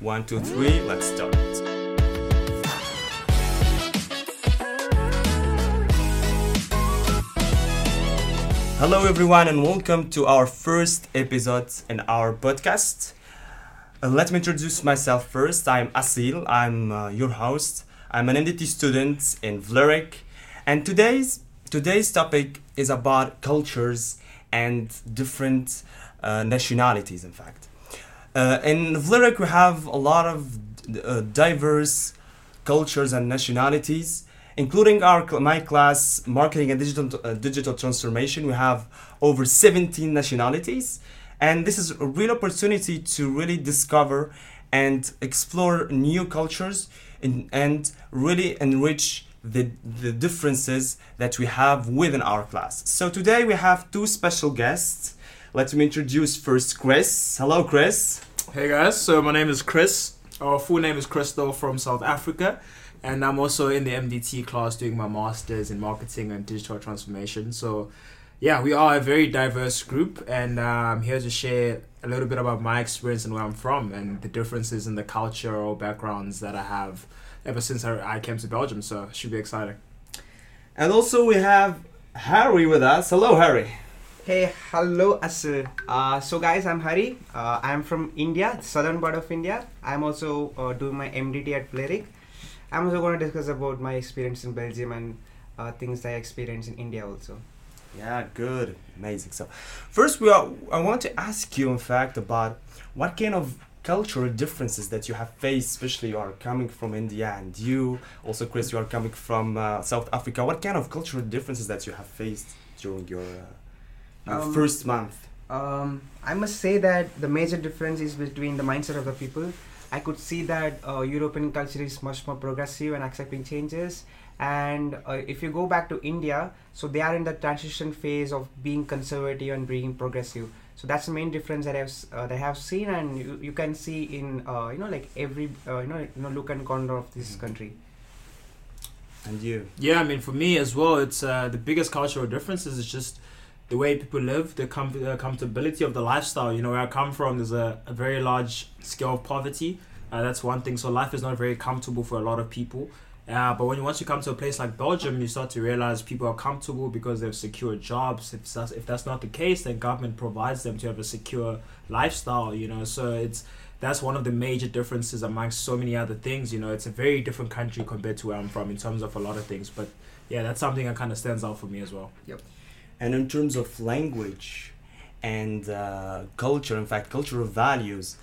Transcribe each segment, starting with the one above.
One, two, three, let's start. Hello, everyone, and welcome to our first episode in our podcast. Uh, let me introduce myself first. I'm Asil, I'm uh, your host. I'm an MDT student in Vlerick, and today's today's topic is about cultures and different uh, nationalities. In fact, uh, in Vlerick we have a lot of uh, diverse cultures and nationalities, including our my class, marketing and digital uh, digital transformation. We have over 17 nationalities, and this is a real opportunity to really discover and explore new cultures in, and really enrich the, the differences that we have within our class. So today we have two special guests. Let me introduce first Chris. Hello, Chris. Hey guys, so my name is Chris. Our full name is Crystal from South Africa, and I'm also in the MDT class doing my masters in marketing and digital transformation. So, yeah, we are a very diverse group, and uh, I'm here to share a little bit about my experience and where I'm from, and the differences in the cultural backgrounds that I have ever since I I came to Belgium. So, it should be exciting. And also we have Harry with us. Hello, Harry. Hey, hello, Asir. Uh, so, guys, I'm Hari. Uh, I'm from India, southern part of India. I'm also uh, doing my MDT at Vlerick. I'm also going to discuss about my experience in Belgium and uh, things I experienced in India also. Yeah, good, amazing. So, first, we are. I want to ask you, in fact, about what kind of cultural differences that you have faced, especially you are coming from India, and you also, Chris, you are coming from uh, South Africa. What kind of cultural differences that you have faced during your, uh, your Um, first month? Um, I must say that the major difference is between the mindset of the people. I could see that uh, European culture is much more progressive and accepting changes. And uh, if you go back to India, so they are in the transition phase of being conservative and being progressive. So that's the main difference that I've uh, that I have seen, and you, you can see in uh, you know like every uh, you know you know look and corner of this Mhm. country. And you? Yeah, I mean, for me as well, it's uh, the biggest cultural differences is just the way people live, the com- uh, comfortability of the lifestyle. You know, where I come from, there's a, a very large scale of poverty. Uh, that's one thing. So life is not very comfortable for a lot of people. Uh, but when you, once you come to a place like Belgium, you start to realize people are comfortable because they've secured jobs. If that's, if that's not the case, then government provides them to have a secure lifestyle. You know, so it's that's one of the major differences amongst so many other things. You know, it's a very different country compared to where I'm from in terms of a lot of things. But yeah, that's something that kind of stands out for me as well. And in terms of language and uh, culture, in fact, cultural values,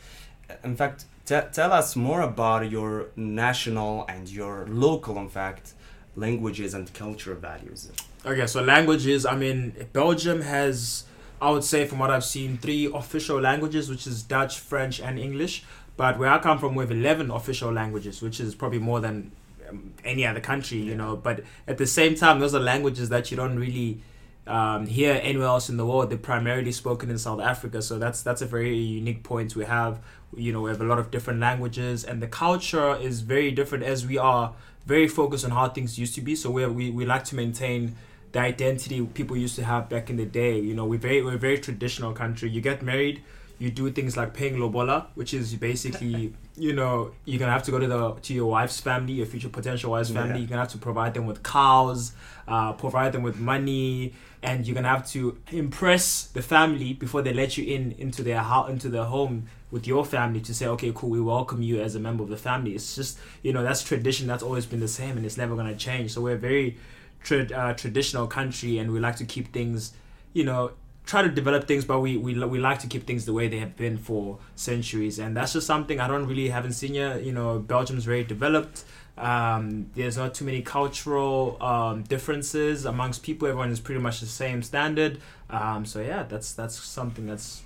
in fact, te- tell us more about your national and your local, in fact, languages and cultural values. Okay, so languages. I mean, Belgium has, I would say, from what I've seen, three official languages, which is Dutch, French, and English. But where I come from, we have eleven official languages, which is probably more than um, any other country, you know. But at the same time, those are languages that you don't really um, hear anywhere else in the world. They're primarily spoken in South Africa, so that's that's a very unique point we have. You know, we have a lot of different languages, and the culture is very different as we are very focused on how things used to be. So we we we like to maintain the identity people used to have back in the day. You know, we're very we're a very traditional country. You get married, you do things like paying lobola, which is basically you know you're gonna have to go to the to your wife's family, your future potential wife's family. Yeah. You're gonna have to provide them with cows, uh, provide them with money, and you're gonna have to impress the family before they let you in into their house into their home with your family to say, okay, cool, we welcome you as a member of the family. It's just you know that's tradition that's always been the same and it's never gonna change. So we're very trad uh, traditional country and we like to keep things you know try to develop things but we, we we like to keep things the way they have been for centuries and that's just something i don't really haven't seen yet you know belgium's very developed um, there's not too many cultural um, differences amongst people everyone is pretty much the same standard um, so yeah that's that's something that's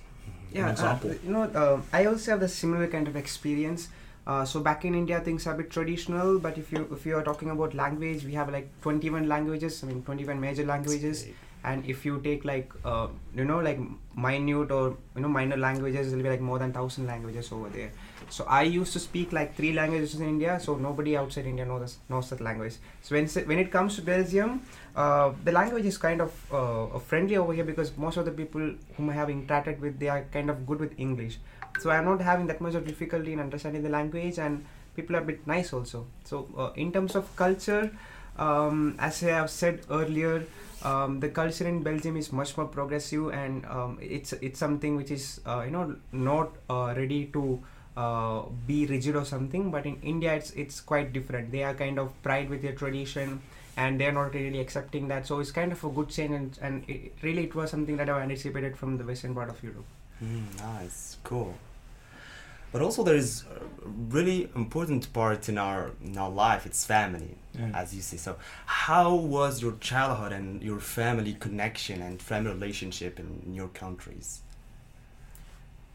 an Yeah, uh, you know, uh, I also have the similar kind of experience. Uh, so back in India, things are a bit traditional. But if you if you are talking about language, we have like 21 languages. I mean, 21 major languages. And if you take like uh, you know like minute or you know minor languages, it'll be like more than thousand languages over there. So I used to speak like three languages in India. So nobody outside India knows knows that language. So when when it comes to Belgium, uh, the language is kind of uh, friendly over here because most of the people whom I have interacted with, they are kind of good with English. so I'm not having that much of difficulty in understanding the language, and people are a bit nice also. So uh, in terms of culture, um, as I have said earlier, um, the culture in Belgium is much more progressive, and um, it's it's something which is uh, you know not uh, ready to. Uh, be rigid or something, but in India it's it's quite different. They are kind of pride with their tradition, and they're not really accepting that. So it's kind of a good change, and, and it, really it was something that I anticipated from the western part of Europe. Mm, nice, cool. But also, there is a really important part in our in our life. It's family, Mm. as you say. So, how was your childhood and your family connection and family relationship in your countries?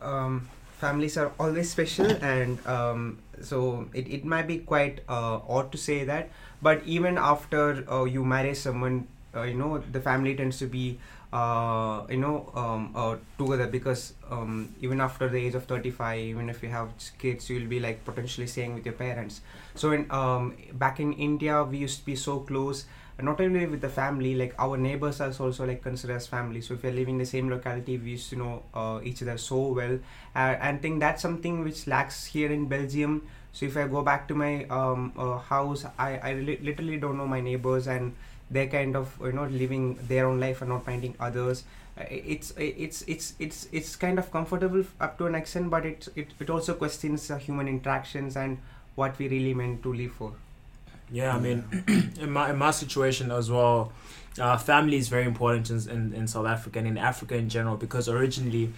um, families are always special and um, so it, it might be quite uh, odd to say that but even after uh, you marry someone uh, you know the family tends to be uh, you know um, uh, together because um, even after the age of 35 even if you have kids you'll be like potentially staying with your parents. So in um, back in india we used to be so close not only with the family like our neighbors are also like considered as family. So if you're living in the same locality we used to know uh, each other so well. And think that's something which lacks here in belgium so if i go back to my um, uh, house i, I li- literally don't know my neighbors and they're kind of you know living their own life and not finding others. Uh, it's it's it's it's it's kind of comfortable up to an extent but it it, it also questions uh, human interactions and what we really meant to live for. Yeah, I mean, in my in my situation as well, uh, family is very important in, in in South Africa and in Africa in general because originally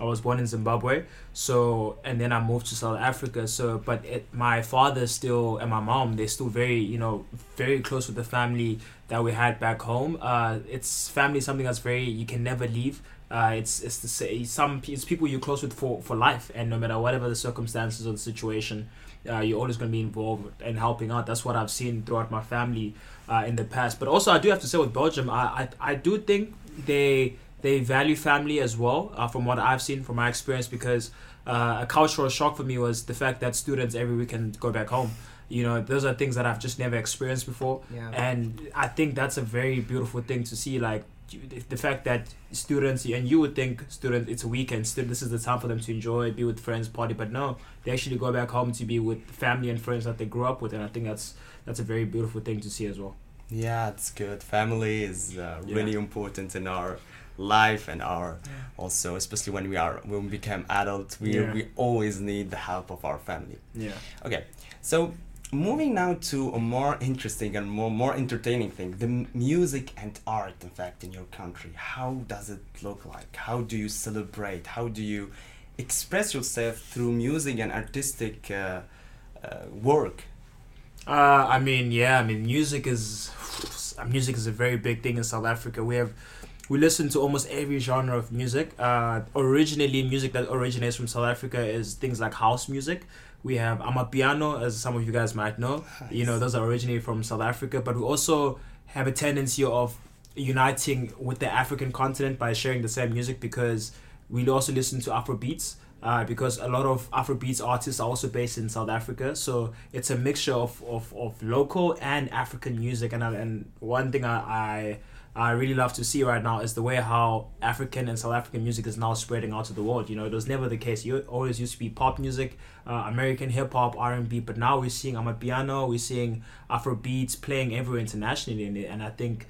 I was born in Zimbabwe, so and then I moved to South Africa. So, but it, my father still and my mom they're still very you know very close with the family that we had back home. Uh, it's family something that's very you can never leave. Uh, it's it's the say some it's people you're close with for for life, and no matter whatever the circumstances or the situation, uh, you're always going to be involved and helping out. That's what I've seen throughout my family uh, in the past. But also, I do have to say with Belgium, I I, I do think they they value family as well. Uh, from what I've seen from my experience, because uh, a cultural shock for me was the fact that students every weekend go back home. You know, those are things that I've just never experienced before, yeah and I think that's a very beautiful thing to see. Like the- the fact that students and you would think students it's a weekend still this is the time for them to enjoy be with friends party but no they actually go back home to be with family and friends that they grew up with and i think that's that's a very beautiful thing to see as well Yeah, it's good. Family is uh, Yeah. really important in our life and our also, especially when we are when we become adult, we Yeah. we always need the help of our family. yeah Okay, so moving now to a more interesting and more more entertaining thing: the music and art. In fact, in your country, how does it look like? How do you celebrate? How do you express yourself through music and artistic uh, uh, work? Uh, I mean, yeah, I mean, music is music is a very big thing in South Africa. We have we listen to almost every genre of music. Uh, originally, music that originates from South Africa is things like house music. We have Amapiano, as some of you guys might know. You know, those are originally from South Africa, but we also have a tendency of uniting with the African continent by sharing the same music because we also listen to Afro beats. Uh, because a lot of Afrobeats artists are also based in South Africa, so it's a mixture of, of, of local and African music. And I, and one thing I, I I really love to see right now is the way how African and South African music is now spreading out to the world. You know, it was never the case. You always used to be pop music, uh, American hip hop, R and B, but now we're seeing Amapiano, we're seeing Afro beats playing everywhere internationally, and, and I think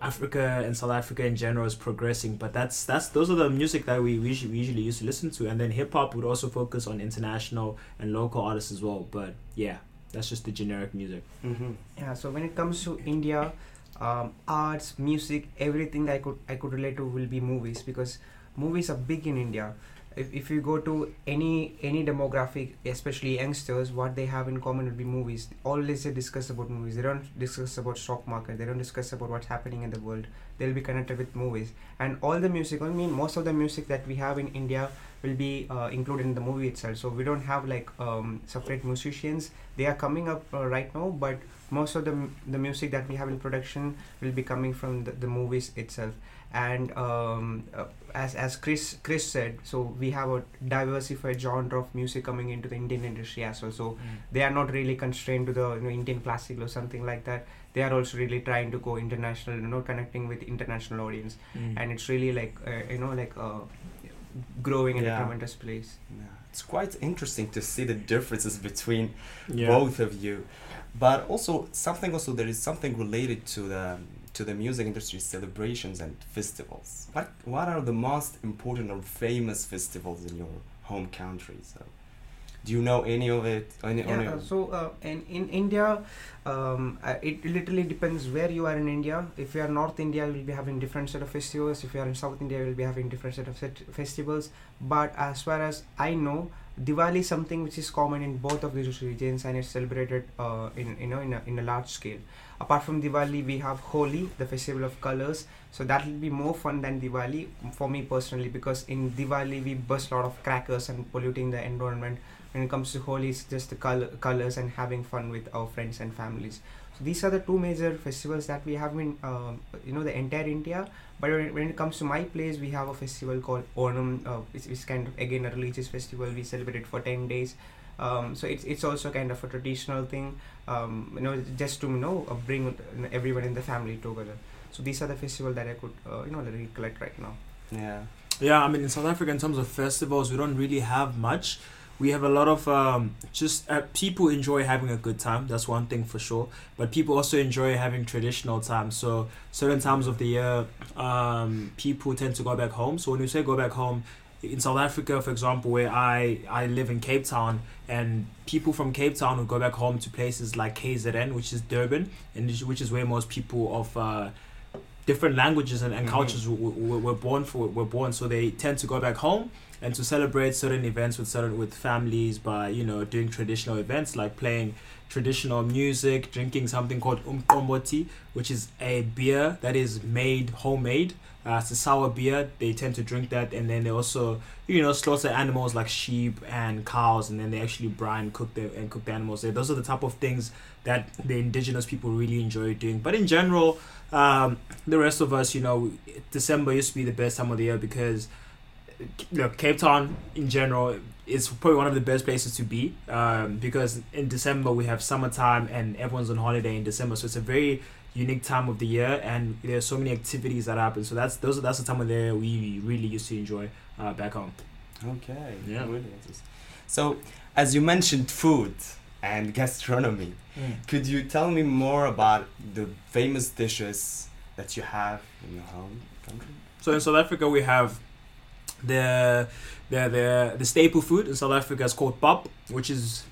Africa and South Africa in general is progressing. But that's that's those are the music that we usually, we usually used to listen to, and then hip hop would also focus on international and local artists as well. But yeah, that's just the generic music. Mm-hmm. Yeah, so when it comes to India, um, arts, music, everything that I could I could relate to will be movies because movies are big in India. If, if you go to any any demographic, especially youngsters, what they have in common would be movies. Always they discuss about movies. They don't discuss about stock market. They don't discuss about what's happening in the world. They'll be connected with movies. And all the music, I mean, most of the music that we have in India will be uh, included in the movie itself. So we don't have like um, separate musicians. They are coming up uh, right now, but most of the m- the music that we have in production will be coming from the, the movies itself and um, uh, as as Chris Chris said so we have a diversified genre of music coming into the Indian industry as well so they are not really constrained to the you know, Indian classical or something like that they are also really trying to go international you know connecting with international audience Mm. and it's really like uh, you know like uh, growing in Yeah. a tremendous place. Yeah, it's quite interesting to see the differences between Yeah. both of you but also something also there is something related to the to the music industry celebrations and festivals what what are the most important or famous festivals in your home country so do you know any of it any, any Yeah, uh, so uh, in, in India, um, uh, it literally depends where you are in India. If you are North India, you will be having different set of festivals. If you are in South India, you will be having different set of set festivals. But as far as I know, Diwali is something which is common in both of these regions and it's celebrated uh, in you know in a, in a large scale. Apart from Diwali, we have Holi, the festival of colors. So that will be more fun than Diwali for me personally because in Diwali we burst a lot of crackers and polluting the environment when it comes to Holi, it's just the color, colors and having fun with our friends and families. So these are the two major festivals that we have in, um, you know, the entire India. But when, when it comes to my place, we have a festival called Onam, uh, which is kind of again a religious festival. We celebrate it for ten days. Um, so it's it's also kind of a traditional thing, um, you know, just to you know uh, bring everyone in the family together. So these are the festival that I could uh, you know recollect right now. yeah Yeah, I mean, in South Africa, in terms of festivals, we don't really have much. We have a lot of um, just uh, people enjoy having a good time. That's one thing for sure. But people also enjoy having traditional times. So certain times of the year, um, people tend to go back home. So when you say go back home, in South Africa, for example, where I I live in Cape Town, and people from Cape Town who go back home to places like KZN, which is Durban, and which- which is where most people of uh, different languages and, and Mhm. cultures w- w- were born for were born so they tend to go back home and to celebrate certain events with certain with families by you know doing traditional events like playing traditional music drinking something called umqombothi which is a beer that is made homemade. Uh, it's a sour beer. They tend to drink that and then they also you know slaughter animals like sheep and cows and then they actually brine cook the and cook the animals there. Those are the type of things that the indigenous people really enjoy doing. But in general um, the rest of us, you know, December used to be the best time of the year because, look, Cape Town in general is probably one of the best places to be um, because in December we have summertime and everyone's on holiday in December, so it's a very unique time of the year and there's so many activities that happen. So that's those that's the time of the year we really used to enjoy uh, back home. okay Yeah. really interesting. so as you mentioned food and gastronomy could you tell me more about the famous dishes that you have in your home country So in South Africa we have the the the, the staple food in South Africa is called pap, which is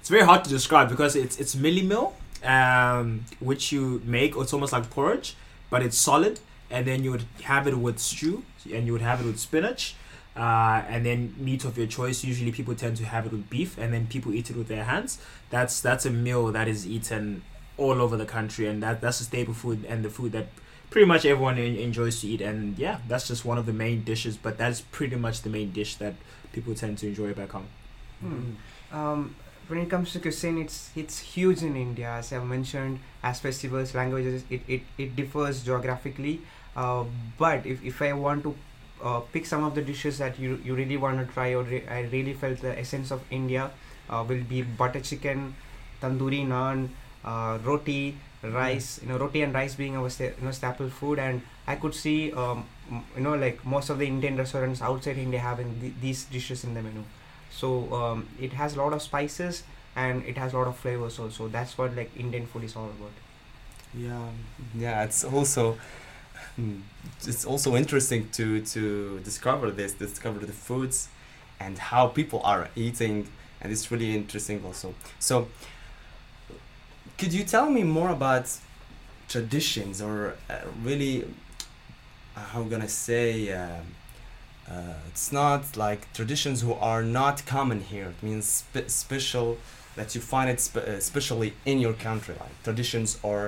it's very hard to describe because it's it's mielie meal, um, which you make. It's almost like porridge, but it's solid, and then you would have it with stew, and you would have it with spinach. Uh, and then meat of your choice. Usually, people tend to have it with beef, and then people eat it with their hands. That's that's a meal that is eaten all over the country, and that that's a staple food and the food that pretty much everyone en- enjoys to eat and yeah that's just one of the main dishes but that's pretty much the main dish that people tend to enjoy back home Hmm. Um, when it comes to cuisine, it's it's huge in India. As I've mentioned, as festivals, languages, it, it, it differs geographically. Uh, but if, if I want to uh, pick some of the dishes that you, you really want to try or re- I really felt the essence of India uh, will be butter chicken, tandoori naan, uh, roti, rice. You know, roti and rice being our sta- you know staple food, and I could see um, you know like most of the Indian restaurants outside India having th- these dishes in the menu so um, it has a lot of spices and it has a lot of flavors also that's what like indian food is all about Yeah, yeah. It's also hmm, it's also interesting to to discover this, discover the foods, and how people are eating, and it's really interesting also. So, could you tell me more about traditions or uh, really, uh, how gonna say? um uh, it's not like traditions who are not common here. It means spe- special that you find it spe- uh, especially in your country, like traditions or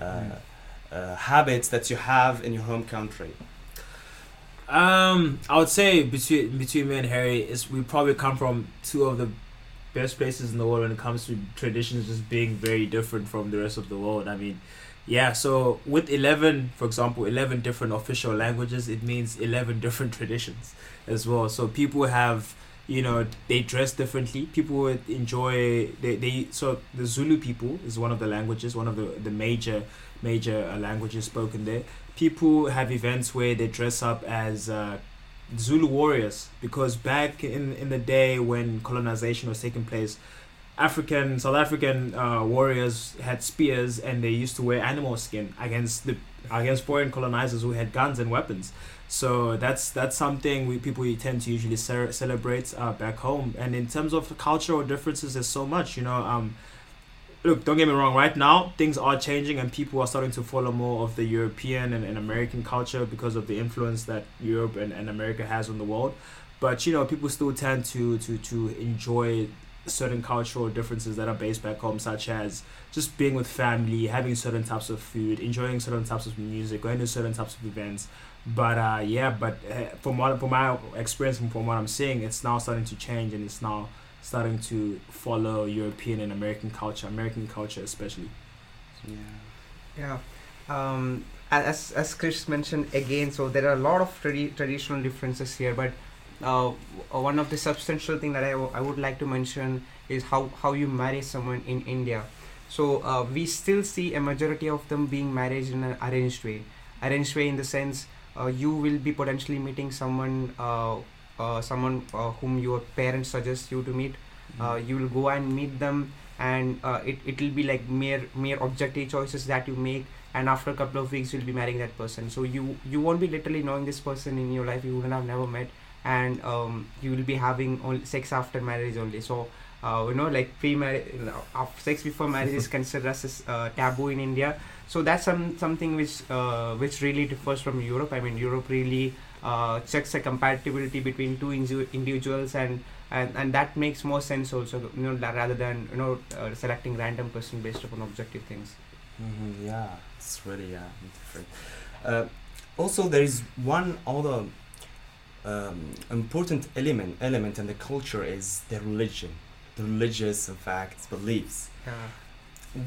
uh, Mm. uh, habits that you have in your home country. um i would say between between me and harry is we probably come from two of the best places in the world when it comes to traditions just being very different from the rest of the world. I mean yeah so with 11 for example 11 different official languages it means 11 different traditions as well. So people have you know they dress differently. People enjoy they, they so the zulu people is one of the languages one of the the major major uh, languages spoken there. People have events where they dress up as uh, Zulu warriors because back in in the day when colonization was taking place, African South African uh, warriors had spears and they used to wear animal skin against the against foreign colonizers who had guns and weapons. So that's that's something we people we tend to usually ce- celebrate uh, back home. And in terms of cultural differences, there's so much. You know, um, look, don't get me wrong. Right now, things are changing, and people are starting to follow more of the European and, and American culture because of the influence that Europe and, and America has on the world. But you know, people still tend to to to enjoy certain cultural differences that are based back home, such as just being with family, having certain types of food, enjoying certain types of music, going to certain types of events. But uh, yeah, but uh, from what from my experience and from what I'm seeing, it's now starting to change, and it's now starting to follow European and American culture, American culture especially. Yeah. Yeah. Um, as as Chris mentioned again, so there are a lot of tradi- traditional differences here, but uh, one of the substantial thing that I, w- I would like to mention is how, how you marry someone in India. So uh, we still see a majority of them being married in an arranged way. Arranged way in the sense uh, you will be potentially meeting someone uh, uh, someone uh, whom your parents suggest you to meet. Uh, you will go and meet them, and uh, it it will be like mere mere objective choices that you make. And after a couple of weeks, you'll be marrying that person. So you you won't be literally knowing this person in your life. You wouldn't have never met, and um, you will be having only sex after marriage only. So uh, you know like pre-marriage, you know, sex before marriage is considered as uh, taboo in India. So that's some something which uh, which really differs from Europe. I mean, Europe really uh, checks the compatibility between two inju- individuals and, and and that makes more sense also you know rather than you know uh, selecting random person based upon objective things hmm Yeah, it's really yeah different. Uh, also, there is one other um, important element element in the culture is the religion, the religious in fact beliefs. yeah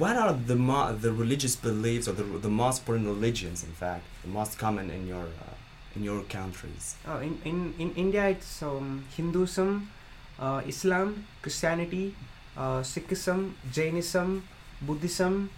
What are the mo- the religious beliefs or the, the most important religions in fact the most common in your uh, in your countries? uh, in, in in India it's um, Hinduism uh, Islam Christianity uh, Sikhism Jainism Buddhism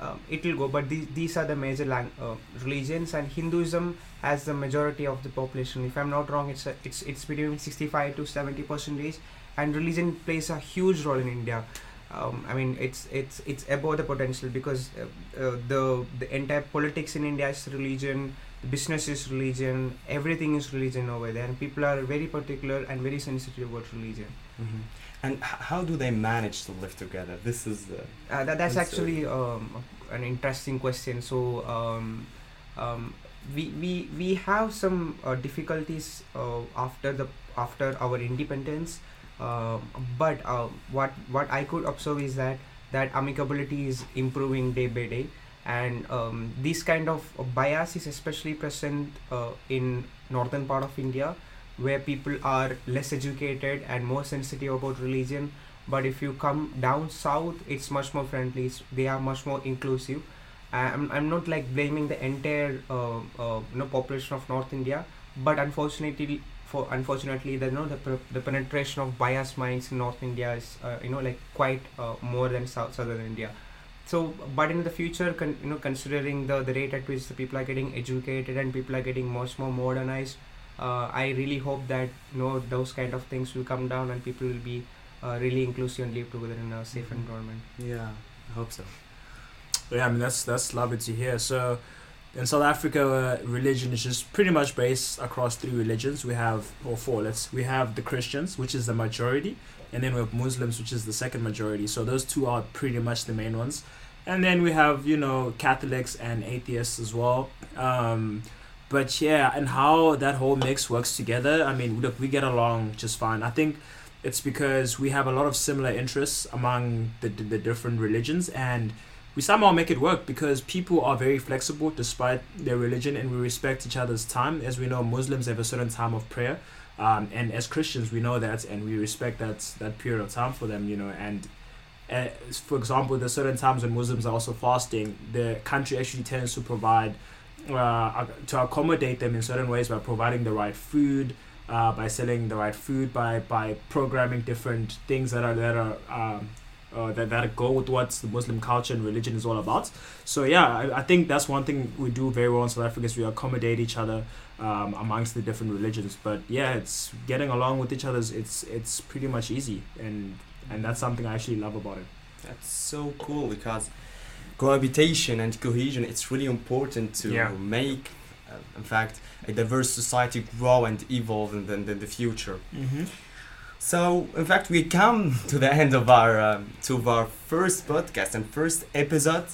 um, it will go but these, these are the major lang- uh, religions and Hinduism has the majority of the population if I'm not wrong it's a, it's it's between 65 to 70 percentage and religion plays a huge role in India um, I mean it's it's it's above the potential because uh, uh, the the entire politics in India is religion business is religion everything is religion over there and people are very particular and very sensitive about religion. Hmm And h- how do they manage to live together? This is the uh, that, that's actually um, an interesting question. So um, um, we, we we have some uh, difficulties uh, after the after our independence uh, but uh, what what I could observe is that that amicability is improving day by day and um, this kind of bias is especially present uh, in northern part of India where people are less educated and more sensitive about religion. But if you come down south it's much more friendly. They are much more inclusive. I'm, I'm not like blaming the entire uh, uh, you know population of north india. But unfortunately for unfortunately the you know the, the penetration of biased minds in north india is uh, you know like quite uh, more than south southern india so but in the future con- you know considering the the rate at which the people are getting educated and people are getting much more modernized uh, i really hope that you know those kind of things will come down and people will be uh, really inclusive and live together in a safe environment yeah. I hope so. Yeah, I mean that's that's lovely to hear. So, in South Africa, uh, religion is just pretty much based across three religions. We have or four. Let's we have the Christians, which is the majority, and then we have Muslims, which is the second majority. So those two are pretty much the main ones, and then we have you know Catholics and atheists as well. Um, but yeah, and how that whole mix works together. I mean, look, we get along just fine. I think it's because we have a lot of similar interests among the the, the different religions and we somehow make it work because people are very flexible despite their religion and we respect each other's time. As we know muslims have a certain time of prayer um, and as christians we know that and we respect that that period of time for them you know and uh, for example there's certain times when muslims are also fasting the country actually tends to provide uh, to accommodate them in certain ways by providing the right food uh, by selling the right food by by programming different things that are that are um, uh, that that go with what the Muslim culture and religion is all about. So yeah, I, I think that's one thing we do very well in South Africa is we accommodate each other um, amongst the different religions. But yeah, it's getting along with each other. It's it's pretty much easy, and and that's something I actually love about it. That's so cool because cohabitation and cohesion it's really important to Yeah. make uh, in fact a diverse society grow and evolve in the, in the future Mm-hmm. So in fact we come to the end of our um, to our first podcast and first episode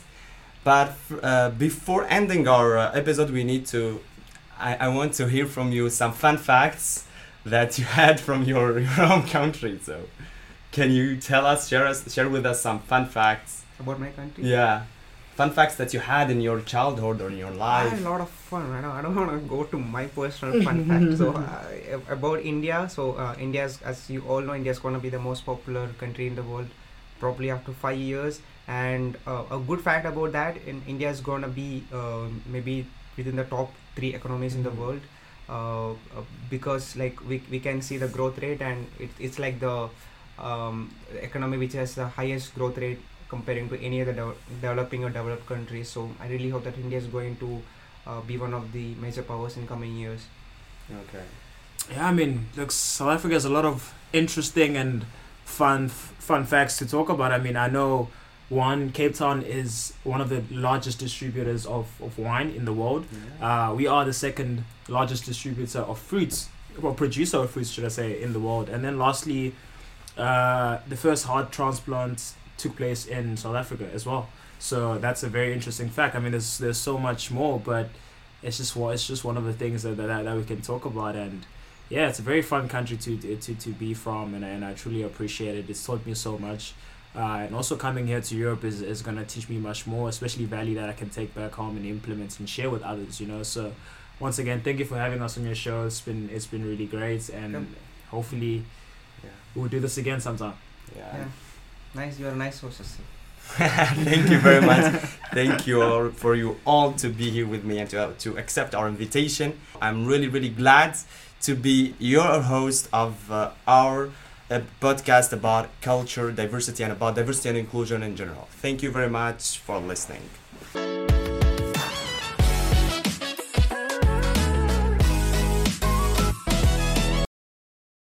but uh, before ending our uh, episode we need to I, I want to hear from you some fun facts that you had from your, your own country so can you tell us share us share with us some fun facts About my country. yeah. Fun facts that you had in your childhood or in your I had life. a lot of fun. I don't, I don't want to go to my personal fun fact. So uh, about India. So uh, India's, as you all know, India is going to be the most popular country in the world, probably after five years. And uh, a good fact about that, in India is going to be um maybe within the top three economies in the Mhm. world, uh, uh, because like we we can see the growth rate, and it, it's like the um, economy which has the highest growth rate comparing to any other dev- developing or developed countries. So I really hope that India is going to uh, be one of the major powers in coming years. Okay. Yeah, I mean, look, South Africa has a lot of interesting and fun fun facts to talk about. I mean, I know one Cape Town is one of the largest distributors of, of wine in the world. Uh, we are the second largest distributor of fruits, or producer of fruits, should I say, in the world. And then lastly, uh, the first heart transplant took place in South Africa as well. So that's a very interesting fact. I mean, there's there's so much more, but it's just one it's just one of the things that that, that we can talk about. And yeah, it's a very fun country to to, to be from, and, and I truly appreciate it. It's taught me so much. Uh, and also coming here to Europe is, is going to teach me much more, especially value that I can take back home and implement and share with others, you know. So once again, thank you for having us on your show. It's been it's been really great, and Yep. hopefully Yeah. we'll do this again sometime. Yeah. Yeah. Nice, you're a nice. Sasi. Thank you very much. Thank you all for you all to be here with me and to, to accept our invitation. I'm really, really glad to be your host of uh, our uh, podcast about culture, diversity, and about diversity and inclusion in general. Thank you very much for listening.